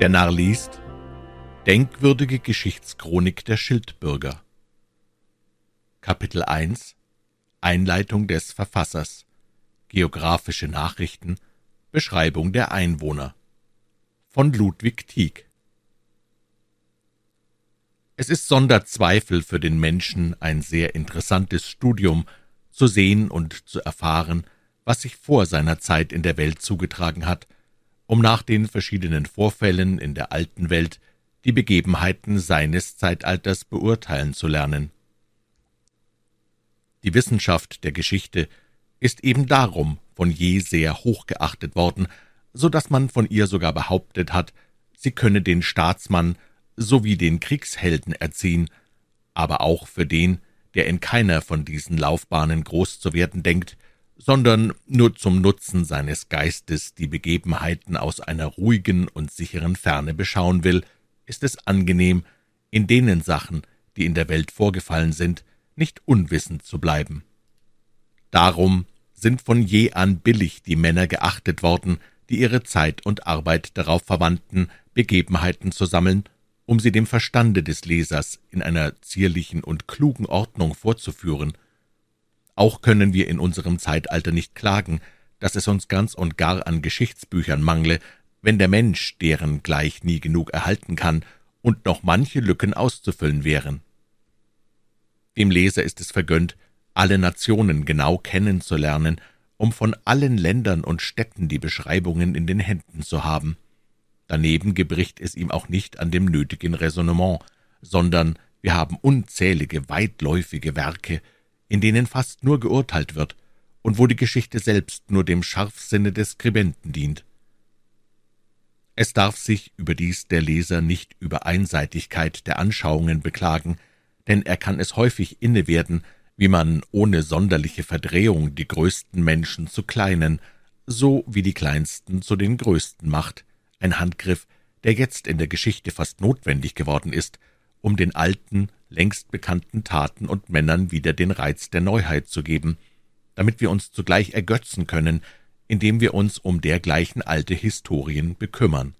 Der Narr liest Denkwürdige Geschichtschronik der Schildbürger. Kapitel 1 Einleitung des Verfassers. Geographische Nachrichten Beschreibung der Einwohner. Von Ludwig Tieck. Es ist sonder Zweifel für den Menschen ein sehr interessantes Studium, zu sehen und zu erfahren, was sich vor seiner Zeit in der Welt zugetragen hat, um nach den verschiedenen Vorfällen in der alten Welt die Begebenheiten seines Zeitalters beurteilen zu lernen. Die Wissenschaft der Geschichte ist eben darum von je sehr hoch geachtet worden, so dass man von ihr sogar behauptet hat, sie könne den Staatsmann sowie den Kriegshelden erziehen, aber auch für den, der in keiner von diesen Laufbahnen groß zu werden denkt, sondern nur zum Nutzen seines Geistes die Begebenheiten aus einer ruhigen und sicheren Ferne beschauen will, ist es angenehm, in denen Sachen, die in der Welt vorgefallen sind, nicht unwissend zu bleiben. Darum sind von je an billig die Männer geachtet worden, die ihre Zeit und Arbeit darauf verwandten, Begebenheiten zu sammeln, um sie dem Verstande des Lesers in einer zierlichen und klugen Ordnung vorzuführen – auch können wir in unserem Zeitalter nicht klagen, dass es uns ganz und gar an Geschichtsbüchern mangle, wenn der Mensch deren gleich nie genug erhalten kann und noch manche Lücken auszufüllen wären. Dem Leser ist es vergönnt, alle Nationen genau kennenzulernen, um von allen Ländern und Städten die Beschreibungen in den Händen zu haben. Daneben gebricht es ihm auch nicht an dem nötigen Räsonnement, sondern wir haben unzählige weitläufige Werke, in denen fast nur geurteilt wird und wo die Geschichte selbst nur dem Scharfsinne des Skribenten dient. Es darf sich überdies der Leser nicht über Einseitigkeit der Anschauungen beklagen, denn er kann es häufig innewerden, wie man ohne sonderliche Verdrehung die größten Menschen zu kleinen, so wie die kleinsten zu den größten macht, ein Handgriff, der jetzt in der Geschichte fast notwendig geworden ist, um den alten, längst bekannten Taten und Männern wieder den Reiz der Neuheit zu geben, damit wir uns zugleich ergötzen können, indem wir uns um dergleichen alte Historien bekümmern.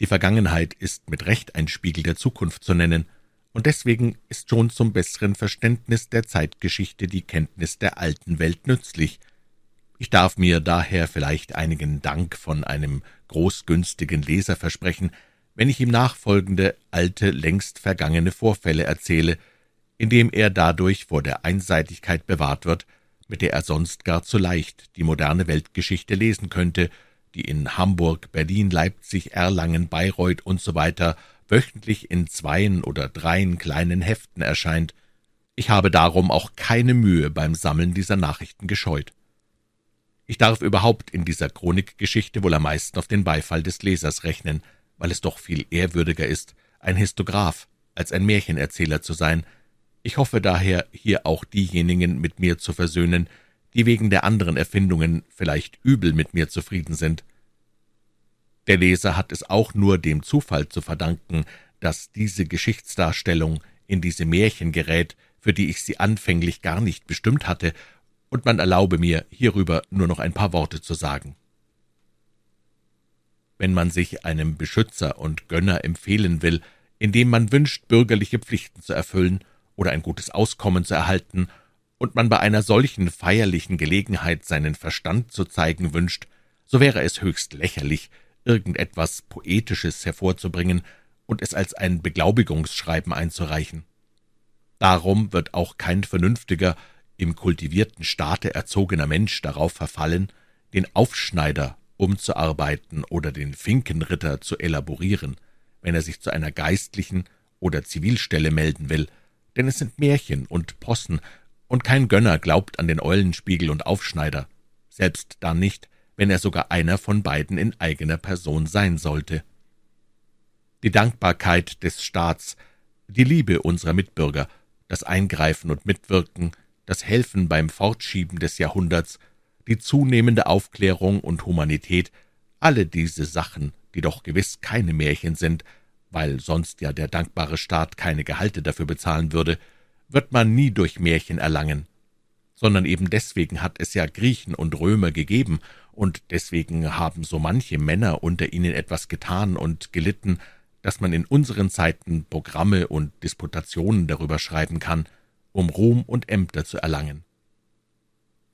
Die Vergangenheit ist mit Recht ein Spiegel der Zukunft zu nennen, und deswegen ist schon zum besseren Verständnis der Zeitgeschichte die Kenntnis der alten Welt nützlich. Ich darf mir daher vielleicht einigen Dank von einem großgünstigen Leser versprechen, wenn ich ihm nachfolgende, alte, längst vergangene Vorfälle erzähle, indem er dadurch vor der Einseitigkeit bewahrt wird, mit der er sonst gar zu leicht die moderne Weltgeschichte lesen könnte, die in Hamburg, Berlin, Leipzig, Erlangen, Bayreuth usw. So wöchentlich in zweien oder dreien kleinen Heften erscheint. Ich habe darum auch keine Mühe beim Sammeln dieser Nachrichten gescheut. Ich darf überhaupt in dieser Chronikgeschichte wohl am meisten auf den Beifall des Lesers rechnen, weil es doch viel ehrwürdiger ist, ein Histograph als ein Märchenerzähler zu sein. Ich hoffe daher, hier auch diejenigen mit mir zu versöhnen, die wegen der anderen Erfindungen vielleicht übel mit mir zufrieden sind. Der Leser hat es auch nur dem Zufall zu verdanken, dass diese Geschichtsdarstellung in diese Märchen gerät, für die ich sie anfänglich gar nicht bestimmt hatte, und man erlaube mir, hierüber nur noch ein paar Worte zu sagen wenn man sich einem Beschützer und Gönner empfehlen will, indem man wünscht, bürgerliche Pflichten zu erfüllen oder ein gutes Auskommen zu erhalten, und man bei einer solchen feierlichen Gelegenheit seinen Verstand zu zeigen wünscht, so wäre es höchst lächerlich, irgendetwas Poetisches hervorzubringen und es als ein Beglaubigungsschreiben einzureichen. Darum wird auch kein vernünftiger, im kultivierten Staate erzogener Mensch darauf verfallen, den Aufschneider umzuarbeiten oder den Finkenritter zu elaborieren, wenn er sich zu einer geistlichen oder Zivilstelle melden will, denn es sind Märchen und Possen, und kein Gönner glaubt an den Eulenspiegel und Aufschneider, selbst dann nicht, wenn er sogar einer von beiden in eigener Person sein sollte. Die Dankbarkeit des Staats, die Liebe unserer Mitbürger, das Eingreifen und Mitwirken, das Helfen beim Fortschieben des Jahrhunderts die zunehmende Aufklärung und Humanität, alle diese Sachen, die doch gewiss keine Märchen sind, weil sonst ja der dankbare Staat keine Gehalte dafür bezahlen würde, wird man nie durch Märchen erlangen. sondern eben deswegen hat es ja Griechen und Römer gegeben, und deswegen haben so manche Männer unter ihnen etwas getan und gelitten, dass man in unseren Zeiten Programme und Disputationen darüber schreiben kann, um Ruhm und Ämter zu erlangen.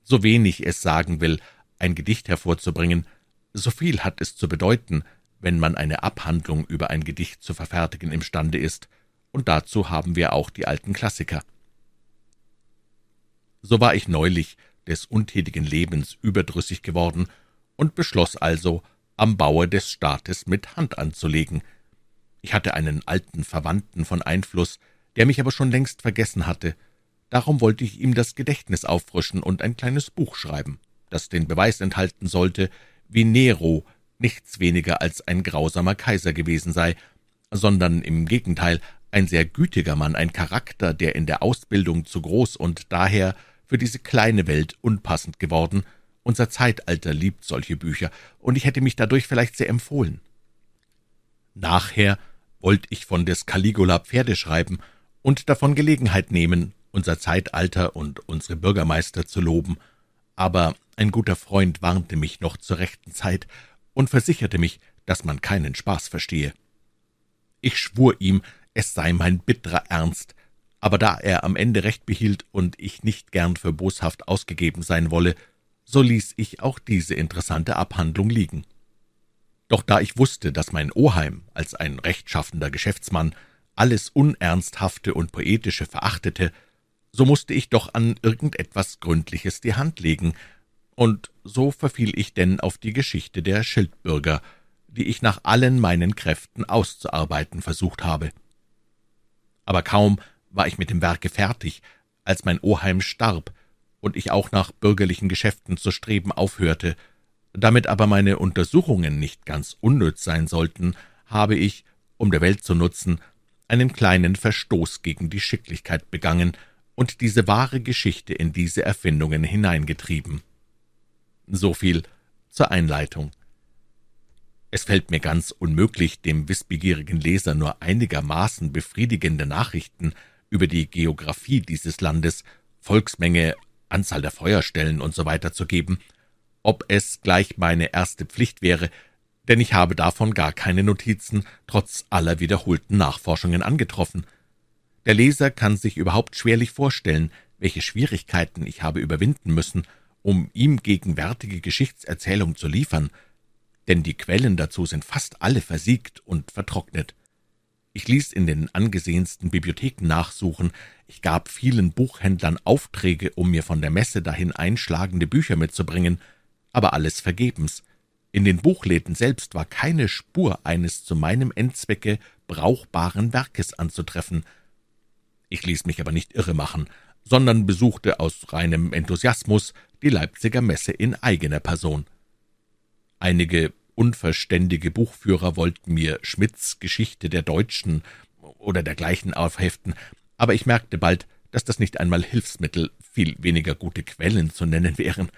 So wenig es sagen will, ein Gedicht hervorzubringen, so viel hat es zu bedeuten, wenn man eine Abhandlung über ein Gedicht zu verfertigen imstande ist, und dazu haben wir auch die alten Klassiker. So war ich neulich des untätigen Lebens überdrüssig geworden und beschloss also, am Baue des Staates mit Hand anzulegen. Ich hatte einen alten Verwandten von Einfluss, der mich aber schon längst vergessen hatte. Darum wollte ich ihm das Gedächtnis auffrischen und ein kleines Buch schreiben, das den Beweis enthalten sollte, wie Nero nichts weniger als ein grausamer Kaiser gewesen sei, sondern im Gegenteil ein sehr gütiger Mann, ein Charakter, der in der Ausbildung zu groß und daher für diese kleine Welt unpassend geworden. Unser Zeitalter liebt solche Bücher, und ich hätte mich dadurch vielleicht sehr empfohlen. Nachher wollte ich von des Caligula Pferde schreiben und davon Gelegenheit nehmen, unser Zeitalter und unsere Bürgermeister zu loben, aber ein guter Freund warnte mich noch zur rechten Zeit und versicherte mich, dass man keinen Spaß verstehe. Ich schwur ihm, es sei mein bitterer Ernst, aber da er am Ende recht behielt und ich nicht gern für boshaft ausgegeben sein wolle, so ließ ich auch diese interessante Abhandlung liegen. Doch da ich wusste, dass mein Oheim als ein rechtschaffender Geschäftsmann alles Unernsthafte und Poetische verachtete, so musste ich doch an irgendetwas Gründliches die Hand legen, und so verfiel ich denn auf die Geschichte der Schildbürger, die ich nach allen meinen Kräften auszuarbeiten versucht habe. Aber kaum war ich mit dem Werke fertig, als mein Oheim starb und ich auch nach bürgerlichen Geschäften zu streben aufhörte. Damit aber meine Untersuchungen nicht ganz unnütz sein sollten, habe ich, um der Welt zu nutzen, einen kleinen Verstoß gegen die Schicklichkeit begangen und diese wahre Geschichte in diese Erfindungen hineingetrieben. So viel zur Einleitung. Es fällt mir ganz unmöglich, dem wissbegierigen Leser nur einigermaßen befriedigende Nachrichten über die Geographie dieses Landes, Volksmenge, Anzahl der Feuerstellen usw. So zu geben, ob es gleich meine erste Pflicht wäre, denn ich habe davon gar keine Notizen, trotz aller wiederholten Nachforschungen angetroffen. Der Leser kann sich überhaupt schwerlich vorstellen, welche Schwierigkeiten ich habe überwinden müssen, um ihm gegenwärtige Geschichtserzählung zu liefern, denn die Quellen dazu sind fast alle versiegt und vertrocknet. Ich ließ in den angesehensten Bibliotheken nachsuchen, ich gab vielen Buchhändlern Aufträge, um mir von der Messe dahin einschlagende Bücher mitzubringen, aber alles vergebens. In den Buchläden selbst war keine Spur eines zu meinem Endzwecke brauchbaren Werkes anzutreffen. Ich ließ mich aber nicht irre machen, sondern besuchte aus reinem Enthusiasmus die Leipziger Messe in eigener Person. Einige unverständige Buchführer wollten mir Schmidts Geschichte der Deutschen oder dergleichen aufheften, aber ich merkte bald, dass das nicht einmal Hilfsmittel, viel weniger gute Quellen zu nennen wären.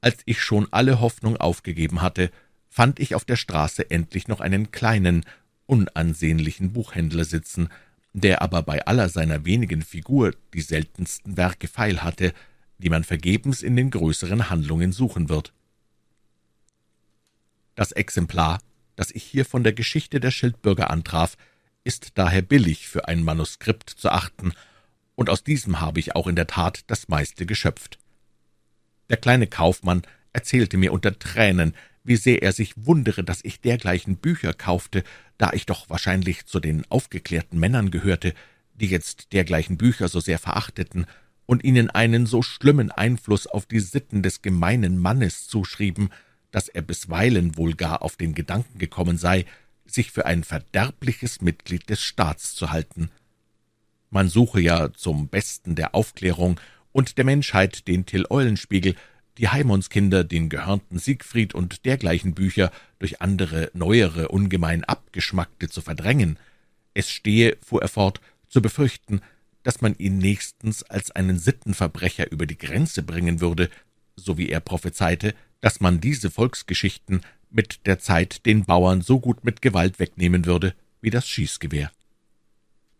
Als ich schon alle Hoffnung aufgegeben hatte, fand ich auf der Straße endlich noch einen kleinen, unansehnlichen Buchhändler sitzen, der aber bei aller seiner wenigen Figur die seltensten Werke feil hatte, die man vergebens in den größeren Handlungen suchen wird. Das Exemplar, das ich hier von der Geschichte der Schildbürger antraf, ist daher billig für ein Manuskript zu achten, und aus diesem habe ich auch in der Tat das meiste geschöpft. Der kleine Kaufmann erzählte mir unter Tränen, wie sehr er sich wundere, dass ich dergleichen Bücher kaufte, da ich doch wahrscheinlich zu den aufgeklärten Männern gehörte, die jetzt dergleichen Bücher so sehr verachteten und ihnen einen so schlimmen Einfluss auf die Sitten des gemeinen Mannes zuschrieben, dass er bisweilen wohl gar auf den Gedanken gekommen sei, sich für ein verderbliches Mitglied des Staats zu halten. Man suche ja zum Besten der Aufklärung und der Menschheit den Till-Eulenspiegel, die Heimonskinder, den gehörnten Siegfried und dergleichen Bücher durch andere, neuere, ungemein abgeschmackte zu verdrängen. Es stehe, fuhr er fort, zu befürchten, dass man ihn nächstens als einen Sittenverbrecher über die Grenze bringen würde, so wie er prophezeite, dass man diese Volksgeschichten mit der Zeit den Bauern so gut mit Gewalt wegnehmen würde wie das Schießgewehr.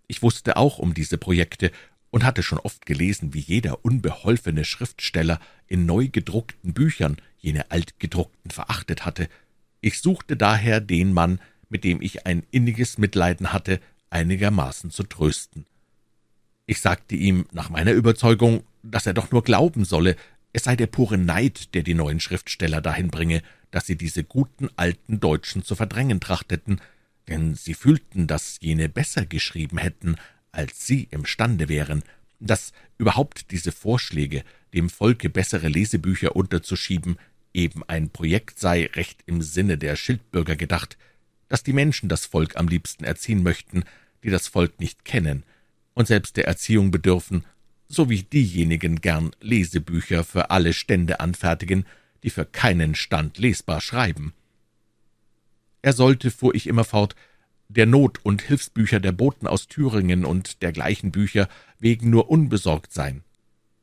Ich wusste auch um diese Projekte und hatte schon oft gelesen, wie jeder unbeholfene Schriftsteller in neu gedruckten Büchern jene altgedruckten verachtet hatte. Ich suchte daher den Mann, mit dem ich ein inniges Mitleiden hatte, einigermaßen zu trösten. Ich sagte ihm nach meiner Überzeugung, dass er doch nur glauben solle, es sei der pure Neid, der die neuen Schriftsteller dahin bringe, dass sie diese guten alten Deutschen zu verdrängen trachteten, denn sie fühlten, dass jene besser geschrieben hätten, als sie imstande wären, dass überhaupt diese Vorschläge, dem Volke bessere Lesebücher unterzuschieben, eben ein Projekt sei, recht im Sinne der Schildbürger gedacht, dass die Menschen das Volk am liebsten erziehen möchten, die das Volk nicht kennen und selbst der Erziehung bedürfen, so wie diejenigen gern Lesebücher für alle Stände anfertigen, die für keinen Stand lesbar schreiben. Er sollte, fuhr ich immer fort, der Not- und Hilfsbücher der Boten aus Thüringen und dergleichen Bücher wegen nur unbesorgt sein,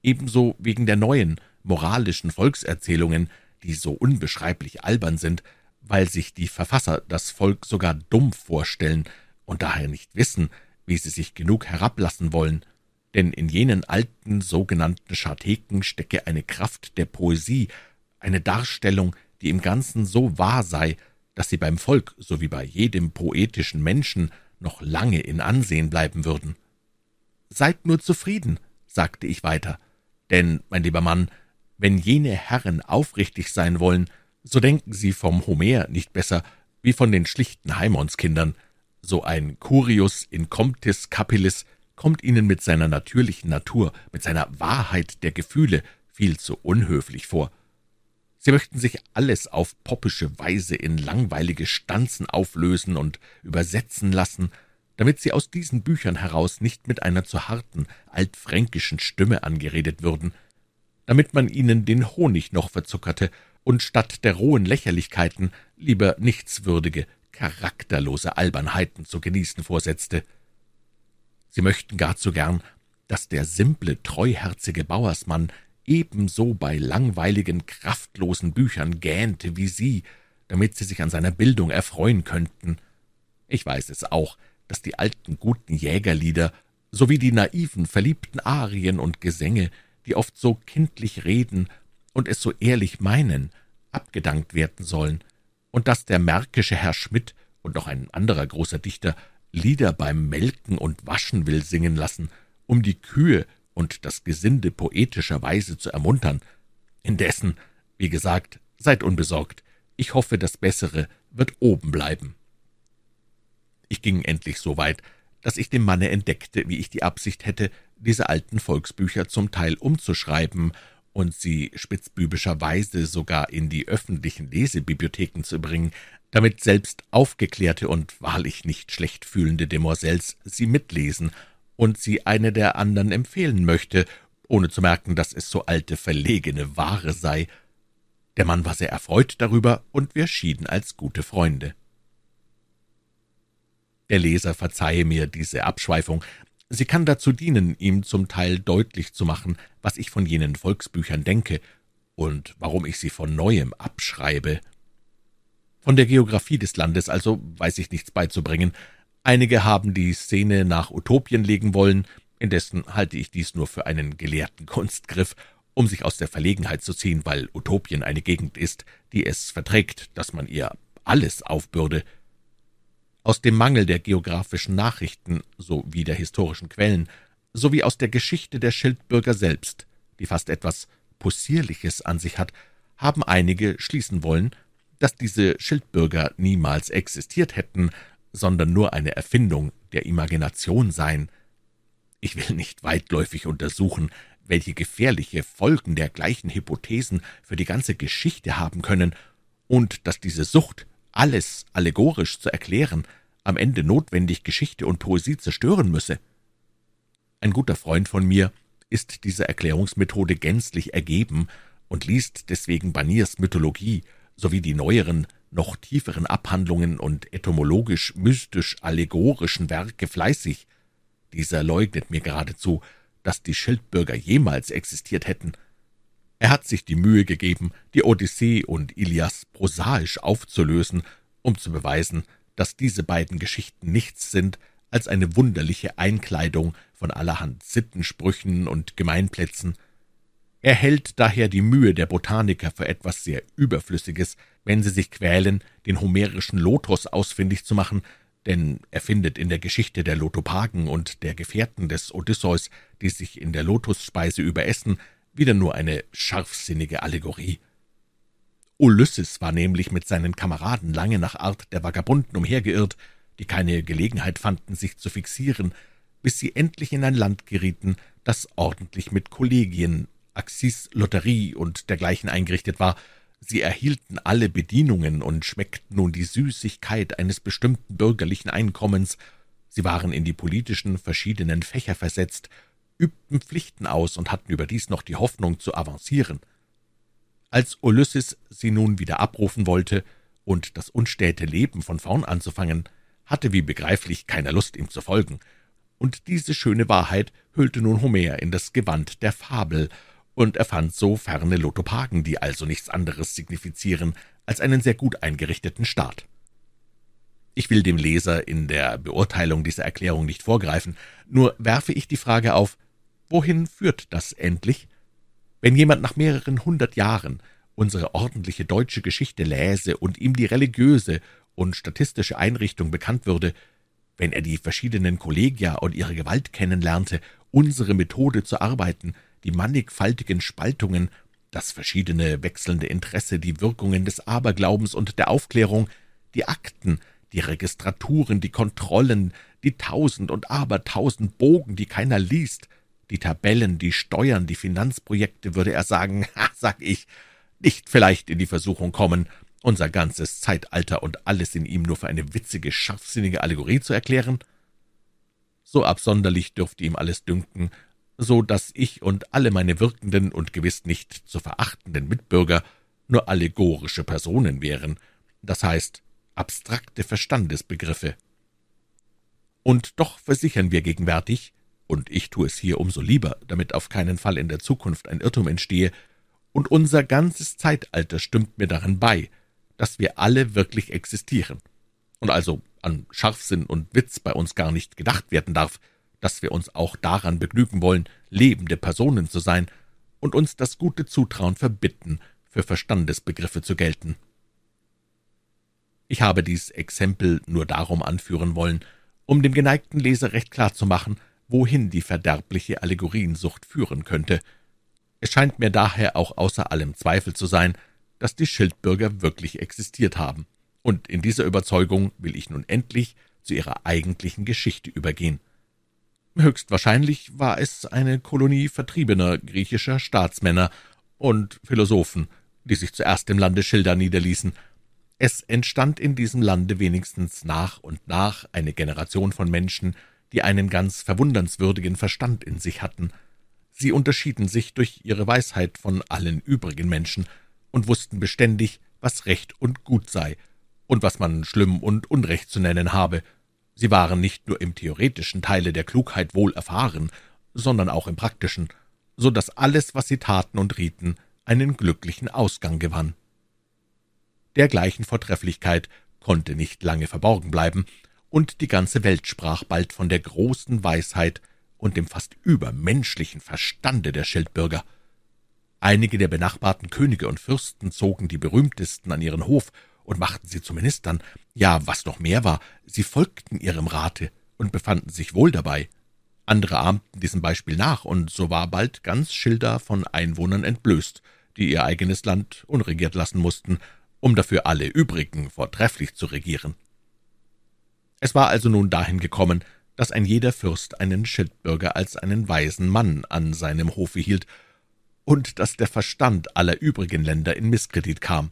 ebenso wegen der neuen, moralischen Volkserzählungen, die so unbeschreiblich albern sind, weil sich die Verfasser das Volk sogar dumm vorstellen und daher nicht wissen, wie sie sich genug herablassen wollen, denn in jenen alten sogenannten Scharteken stecke eine Kraft der Poesie, eine Darstellung, die im Ganzen so wahr sei, dass sie beim Volk so wie bei jedem poetischen Menschen noch lange in Ansehen bleiben würden. Seid nur zufrieden, sagte ich weiter, denn, mein lieber Mann, wenn jene Herren aufrichtig sein wollen, so denken sie vom Homer nicht besser wie von den schlichten Heimonskindern. So ein Curius in Comptis Capillis kommt ihnen mit seiner natürlichen Natur, mit seiner Wahrheit der Gefühle viel zu unhöflich vor. Sie möchten sich alles auf poppische Weise in langweilige Stanzen auflösen und übersetzen lassen, damit sie aus diesen Büchern heraus nicht mit einer zu harten, altfränkischen Stimme angeredet würden, damit man ihnen den Honig noch verzuckerte und statt der rohen Lächerlichkeiten lieber nichtswürdige, charakterlose Albernheiten zu genießen vorsetzte. Sie möchten gar zu gern, dass der simple, treuherzige Bauersmann ebenso bei langweiligen, kraftlosen Büchern gähnte wie Sie, damit Sie sich an seiner Bildung erfreuen könnten. Ich weiß es auch, dass die alten guten Jägerlieder sowie die naiven, verliebten Arien und Gesänge, die oft so kindlich reden und es so ehrlich meinen, abgedankt werden sollen, und dass der märkische Herr Schmidt und noch ein anderer großer Dichter Lieder beim Melken und Waschen will singen lassen, um die Kühe und das Gesinde poetischerweise zu ermuntern. Indessen, wie gesagt, seid unbesorgt. Ich hoffe, das Bessere wird oben bleiben. Ich ging endlich so weit, dass ich dem Manne entdeckte, wie ich die Absicht hätte, diese alten Volksbücher zum Teil umzuschreiben und sie spitzbübischerweise sogar in die öffentlichen Lesebibliotheken zu bringen, damit selbst aufgeklärte und wahrlich nicht schlecht fühlende Demoiselles sie mitlesen und sie eine der anderen empfehlen möchte, ohne zu merken, dass es so alte, verlegene Ware sei. Der Mann war sehr erfreut darüber, und wir schieden als gute Freunde. Der Leser verzeihe mir diese Abschweifung, Sie kann dazu dienen, ihm zum Teil deutlich zu machen, was ich von jenen Volksbüchern denke und warum ich sie von neuem abschreibe. Von der Geographie des Landes also weiß ich nichts beizubringen. Einige haben die Szene nach Utopien legen wollen, indessen halte ich dies nur für einen gelehrten Kunstgriff, um sich aus der Verlegenheit zu ziehen, weil Utopien eine Gegend ist, die es verträgt, dass man ihr alles aufbürde, aus dem Mangel der geographischen Nachrichten sowie der historischen Quellen, sowie aus der Geschichte der Schildbürger selbst, die fast etwas Possierliches an sich hat, haben einige schließen wollen, dass diese Schildbürger niemals existiert hätten, sondern nur eine Erfindung der Imagination seien. Ich will nicht weitläufig untersuchen, welche gefährliche Folgen dergleichen Hypothesen für die ganze Geschichte haben können, und dass diese Sucht alles allegorisch zu erklären, am Ende notwendig Geschichte und Poesie zerstören müsse. Ein guter Freund von mir ist dieser Erklärungsmethode gänzlich ergeben und liest deswegen Baniers Mythologie sowie die neueren, noch tieferen Abhandlungen und etymologisch-mystisch-allegorischen Werke fleißig. Dieser leugnet mir geradezu, dass die Schildbürger jemals existiert hätten. Er hat sich die Mühe gegeben, die Odyssee und Ilias prosaisch aufzulösen, um zu beweisen, dass diese beiden Geschichten nichts sind als eine wunderliche Einkleidung von allerhand Sittensprüchen und Gemeinplätzen. Er hält daher die Mühe der Botaniker für etwas sehr Überflüssiges, wenn sie sich quälen, den homerischen Lotos ausfindig zu machen, denn er findet in der Geschichte der Lotopagen und der Gefährten des Odysseus, die sich in der Lotusspeise überessen, wieder nur eine scharfsinnige Allegorie. Ulysses war nämlich mit seinen Kameraden lange nach Art der Vagabunden umhergeirrt, die keine Gelegenheit fanden, sich zu fixieren, bis sie endlich in ein Land gerieten, das ordentlich mit Kollegien, Axis, Lotterie und dergleichen eingerichtet war. Sie erhielten alle Bedienungen und schmeckten nun die Süßigkeit eines bestimmten bürgerlichen Einkommens. Sie waren in die politischen verschiedenen Fächer versetzt, übten Pflichten aus und hatten überdies noch die Hoffnung zu avancieren. Als Ulysses sie nun wieder abrufen wollte und das unstäte Leben von vorn anzufangen, hatte wie begreiflich keiner Lust, ihm zu folgen, und diese schöne Wahrheit hüllte nun Homer in das Gewand der Fabel, und er fand so ferne Lotopagen, die also nichts anderes signifizieren als einen sehr gut eingerichteten Staat. Ich will dem Leser in der Beurteilung dieser Erklärung nicht vorgreifen, nur werfe ich die Frage auf, wohin führt das endlich? Wenn jemand nach mehreren hundert Jahren unsere ordentliche deutsche Geschichte läse und ihm die religiöse und statistische Einrichtung bekannt würde, wenn er die verschiedenen Kollegia und ihre Gewalt kennenlernte, unsere Methode zu arbeiten, die mannigfaltigen Spaltungen, das verschiedene wechselnde Interesse, die Wirkungen des Aberglaubens und der Aufklärung, die Akten, die Registraturen, die Kontrollen, die tausend und abertausend Bogen, die keiner liest, die Tabellen, die Steuern, die Finanzprojekte, würde er sagen, ha, sag ich, nicht vielleicht in die Versuchung kommen, unser ganzes Zeitalter und alles in ihm nur für eine witzige, scharfsinnige Allegorie zu erklären? So absonderlich dürfte ihm alles dünken, so dass ich und alle meine wirkenden und gewiss nicht zu verachtenden Mitbürger nur allegorische Personen wären, das heißt abstrakte Verstandesbegriffe. Und doch versichern wir gegenwärtig, und ich tue es hier umso lieber, damit auf keinen Fall in der Zukunft ein Irrtum entstehe, und unser ganzes Zeitalter stimmt mir darin bei, dass wir alle wirklich existieren, und also an Scharfsinn und Witz bei uns gar nicht gedacht werden darf, dass wir uns auch daran begnügen wollen, lebende Personen zu sein und uns das gute Zutrauen verbitten, für Verstandesbegriffe zu gelten. Ich habe dies Exempel nur darum anführen wollen, um dem geneigten Leser recht klar zu machen, wohin die verderbliche Allegoriensucht führen könnte. Es scheint mir daher auch außer allem Zweifel zu sein, dass die Schildbürger wirklich existiert haben, und in dieser Überzeugung will ich nun endlich zu ihrer eigentlichen Geschichte übergehen. Höchstwahrscheinlich war es eine Kolonie vertriebener griechischer Staatsmänner und Philosophen, die sich zuerst im Lande Schilda niederließen. Es entstand in diesem Lande wenigstens nach und nach eine Generation von Menschen, die einen ganz verwundernswürdigen Verstand in sich hatten. Sie unterschieden sich durch ihre Weisheit von allen übrigen Menschen und wussten beständig, was Recht und Gut sei und was man schlimm und Unrecht zu nennen habe. Sie waren nicht nur im theoretischen Teile der Klugheit wohl erfahren, sondern auch im praktischen, so dass alles, was sie taten und rieten, einen glücklichen Ausgang gewann. Dergleichen Vortrefflichkeit konnte nicht lange verborgen bleiben, und die ganze Welt sprach bald von der großen Weisheit und dem fast übermenschlichen Verstande der Schildbürger. Einige der benachbarten Könige und Fürsten zogen die berühmtesten an ihren Hof und machten sie zu Ministern. Ja, was noch mehr war, sie folgten ihrem Rate und befanden sich wohl dabei. Andere ahmten diesem Beispiel nach, und so war bald ganz Schilda von Einwohnern entblößt, die ihr eigenes Land unregiert lassen mussten, um dafür alle übrigen vortrefflich zu regieren. Es war also nun dahin gekommen, dass ein jeder Fürst einen Schildbürger als einen weisen Mann an seinem Hofe hielt und dass der Verstand aller übrigen Länder in Misskredit kam.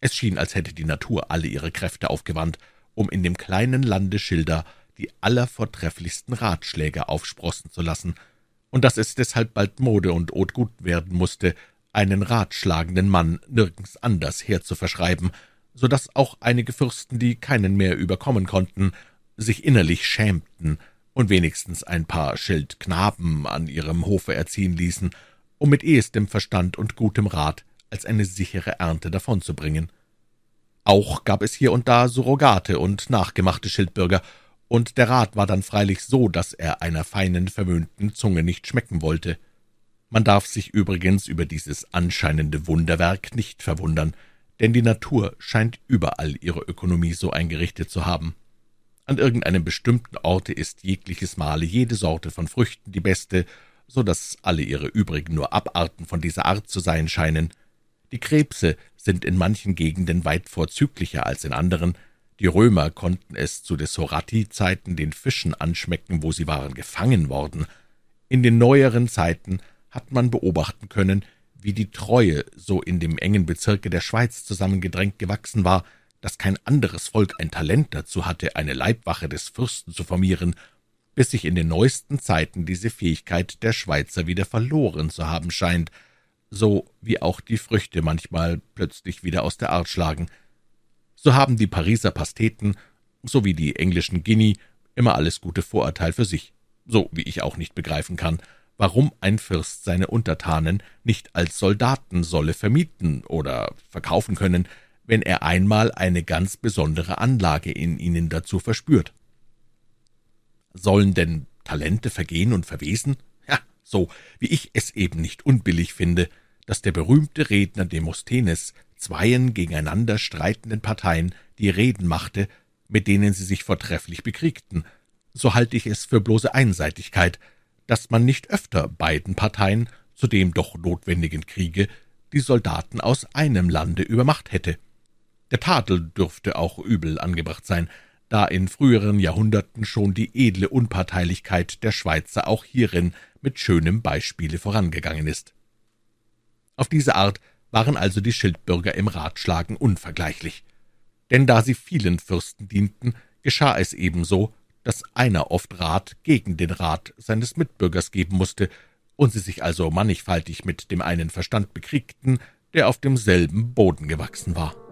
Es schien, als hätte die Natur alle ihre Kräfte aufgewandt, um in dem kleinen Lande Schilder die allervortrefflichsten Ratschläge aufsprossen zu lassen, und dass es deshalb bald Mode und Haute gut werden musste, einen ratschlagenden Mann nirgends anders herzuverschreiben, so dass auch einige Fürsten, die keinen mehr überkommen konnten, sich innerlich schämten und wenigstens ein paar Schildknaben an ihrem Hofe erziehen ließen, um mit ehestem Verstand und gutem Rat als eine sichere Ernte davonzubringen. Auch gab es hier und da Surrogate und nachgemachte Schildbürger, und der Rat war dann freilich so, dass er einer feinen, verwöhnten Zunge nicht schmecken wollte. Man darf sich übrigens über dieses anscheinende Wunderwerk nicht verwundern, denn die Natur scheint überall ihre Ökonomie so eingerichtet zu haben. An irgendeinem bestimmten Orte ist jegliches Male jede Sorte von Früchten die beste, so dass alle ihre übrigen nur Abarten von dieser Art zu sein scheinen. Die Krebse sind in manchen Gegenden weit vorzüglicher als in anderen. Die Römer konnten es zu des Horati-Zeiten den Fischen anschmecken, wo sie waren gefangen worden. In den neueren Zeiten hat man beobachten können, wie die Treue so in dem engen Bezirke der Schweiz zusammengedrängt gewachsen war, dass kein anderes Volk ein Talent dazu hatte, eine Leibwache des Fürsten zu formieren, bis sich in den neuesten Zeiten diese Fähigkeit der Schweizer wieder verloren zu haben scheint, so wie auch die Früchte manchmal plötzlich wieder aus der Art schlagen. So haben die Pariser Pasteten sowie die englischen Guinea immer alles gute Vorurteil für sich, so wie ich auch nicht begreifen kann, warum ein Fürst seine Untertanen nicht als Soldaten solle vermieten oder verkaufen können, wenn er einmal eine ganz besondere Anlage in ihnen dazu verspürt. Sollen denn Talente vergehen und verwesen? So wie ich es eben nicht unbillig finde, dass der berühmte Redner Demosthenes zweien gegeneinander streitenden Parteien die Reden machte, mit denen sie sich vortrefflich bekriegten, so halte ich es für bloße Einseitigkeit, dass man nicht öfter beiden Parteien zu dem doch notwendigen Kriege die Soldaten aus einem Lande übermacht hätte. Der Tadel dürfte auch übel angebracht sein, da in früheren Jahrhunderten schon die edle Unparteilichkeit der Schweizer auch hierin mit schönem Beispiele vorangegangen ist. Auf diese Art waren also die Schildbürger im Ratschlagen unvergleichlich. Denn da sie vielen Fürsten dienten, geschah es ebenso, dass einer oft Rat gegen den Rat seines Mitbürgers geben musste, und sie sich also mannigfaltig mit dem einen Verstand bekriegten, der auf demselben Boden gewachsen war.